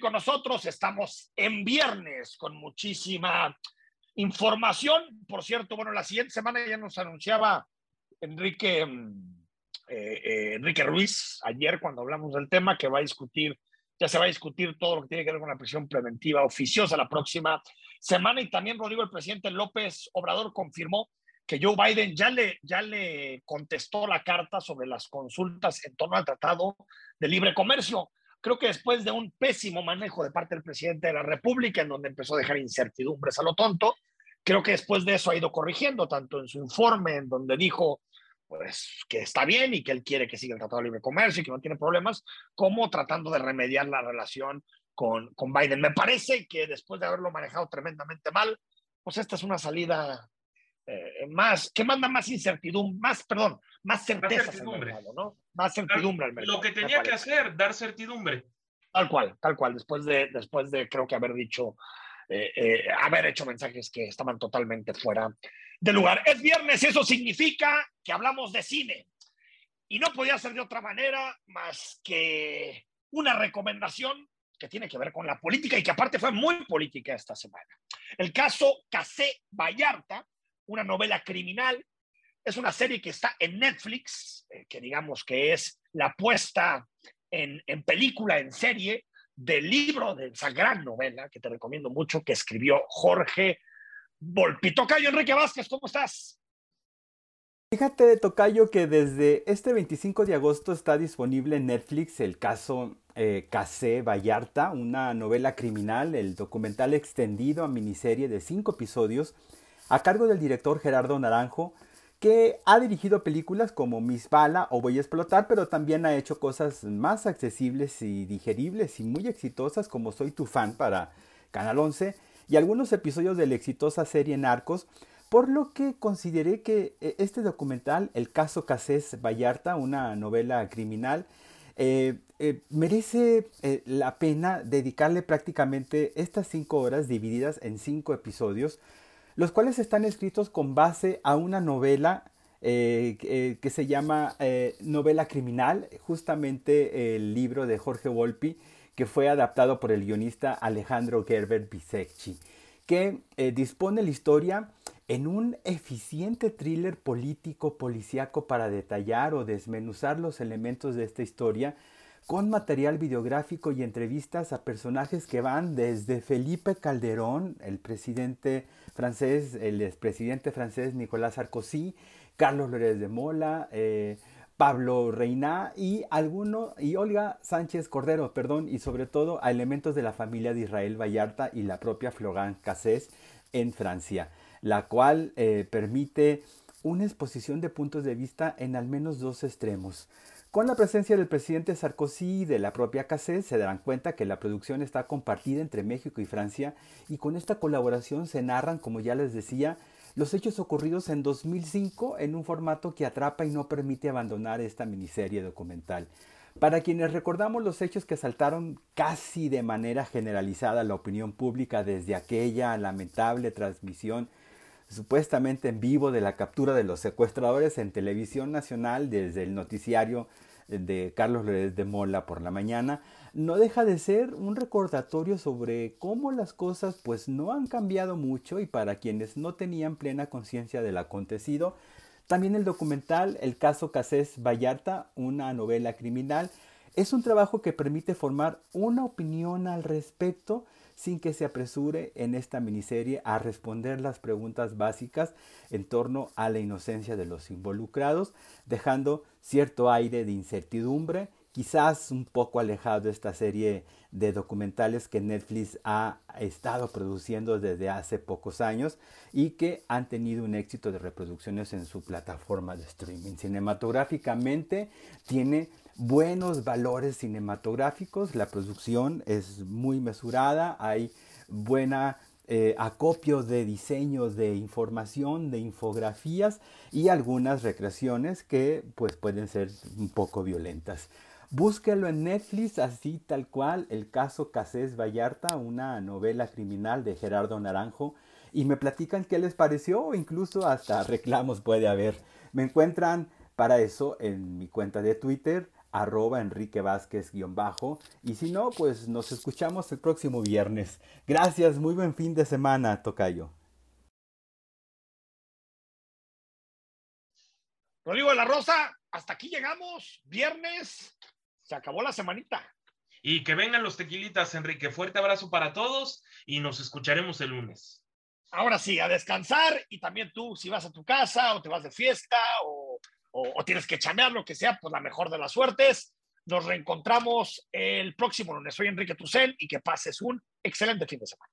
con nosotros. Estamos en viernes con muchísima información. Por cierto, bueno, la siguiente semana ya nos anunciaba Enrique, mm, eh, eh, Enrique Ruiz ayer cuando hablamos del tema que va a discutir, ya se va a discutir todo lo que tiene que ver con la prisión preventiva oficiosa la próxima semana. Y también, Rodrigo, el presidente López Obrador confirmó que Joe Biden ya le, ya le contestó la carta sobre las consultas en torno al Tratado de Libre Comercio. Creo que después de un pésimo manejo de parte del presidente de la República, en donde empezó a dejar incertidumbres a lo tonto, creo que después de eso ha ido corrigiendo, tanto en su informe, en donde dijo pues, que está bien y que él quiere que siga el Tratado de Libre Comercio y que no tiene problemas, como tratando de remediar la relación con, con Biden. Me parece que después de haberlo manejado tremendamente mal, pues esta es una salida eh, más, que manda más incertidumbre, más, perdón, más certeza. Más certidumbre. ¿no? Más certidumbre al mercado. Lo que tenía que hacer, dar certidumbre. Tal cual, tal cual, después de, después de creo que haber dicho, eh, eh, haber hecho mensajes que estaban totalmente fuera de lugar. Es viernes, eso significa que hablamos de cine. Y no podía ser de otra manera más que una recomendación que tiene que ver con la política y que aparte fue muy política esta semana. El caso Casé Vallarta, una novela criminal. Es una serie que está en Netflix, eh, que digamos que es la puesta en, en, película, en serie, del libro de esa gran novela que te recomiendo mucho, que escribió Jorge Volpi. Tocayo Enrique Vázquez, ¿cómo estás? Fíjate, Tocayo, que desde este 25 de agosto está disponible en Netflix el caso eh, Casé Vallarta, una novela criminal, el documental extendido a miniserie de cinco episodios a cargo del director Gerardo Naranjo, que ha dirigido películas como Miss Bala o Voy a explotar, pero también ha hecho cosas más accesibles y digeribles y muy exitosas como Soy tu fan para Canal 11 y algunos episodios de la exitosa serie Narcos, por lo que consideré que eh, este documental, El caso Casés Vallarta, una novela criminal, eh, eh, merece la pena dedicarle prácticamente estas cinco horas divididas en cinco episodios los cuales están escritos con base a una novela eh, eh, que se llama eh, Novela Criminal, justamente el libro de Jorge Volpi, que fue adaptado por el guionista Alejandro Gerber Bisecchi, que dispone la historia en un eficiente thriller político policíaco para detallar o desmenuzar los elementos de esta historia con material videográfico y entrevistas a personajes que van desde Felipe Calderón, el presidente francés, el expresidente francés Nicolás Sarkozy, Carlos Lórez de Mola, eh, Pablo Reina y alguno y Olga Sánchez Cordero, perdón, y sobre todo a elementos de la familia de Israel Vallarta y la propia Florent Cassés en Francia, la cual eh, permite una exposición de puntos de vista en al menos dos extremos. Con la presencia del presidente Sarkozy y de la propia Cassés se darán cuenta que la producción está compartida entre México y Francia y con esta colaboración se narran, como ya les decía, los hechos ocurridos en 2005 en un formato que atrapa y no permite abandonar esta miniserie documental. Para quienes recordamos los hechos que saltaron casi de manera generalizada a la opinión pública desde aquella lamentable transmisión supuestamente en vivo de la captura de los secuestradores en televisión nacional desde el noticiario de Carlos López de Mola por la mañana, no deja de ser un recordatorio sobre cómo las cosas pues no han cambiado mucho y para quienes no tenían plena conciencia del acontecido, también el documental El caso Casés Vallarta, una novela criminal, es un trabajo que permite formar una opinión al respecto sin que se apresure en esta miniserie a responder las preguntas básicas en torno a la inocencia de los involucrados, dejando cierto aire de incertidumbre, quizás un poco alejado de esta serie de documentales que Netflix ha estado produciendo desde hace pocos años y que han tenido un éxito de reproducciones en su plataforma de streaming. Cinematográficamente tiene buenos valores cinematográficos, la producción es muy mesurada, hay buena eh, acopio de diseños de información, de infografías y algunas recreaciones que pues pueden ser un poco violentas. Búsquelo en Netflix, así tal cual, el caso Casés Vallarta, una novela criminal de Gerardo Naranjo, y me platican qué les pareció o incluso hasta reclamos puede haber. Me encuentran para eso en mi cuenta de Twitter, arroba Enrique Vázquez guion bajo. Y si no, pues nos escuchamos el próximo viernes. Gracias, muy buen fin de semana, Tocayo. Rodrigo de la Rosa, hasta aquí llegamos. Viernes, se acabó la semanita. Y que vengan los tequilitas, Enrique. Fuerte abrazo para todos y nos escucharemos el lunes. Ahora sí, a descansar y también tú, si vas a tu casa o te vas de fiesta o, o, tienes que chamear, lo que sea, pues la mejor de las suertes. Nos reencontramos el próximo lunes. Soy Enrique Tucel y que pases un excelente fin de semana.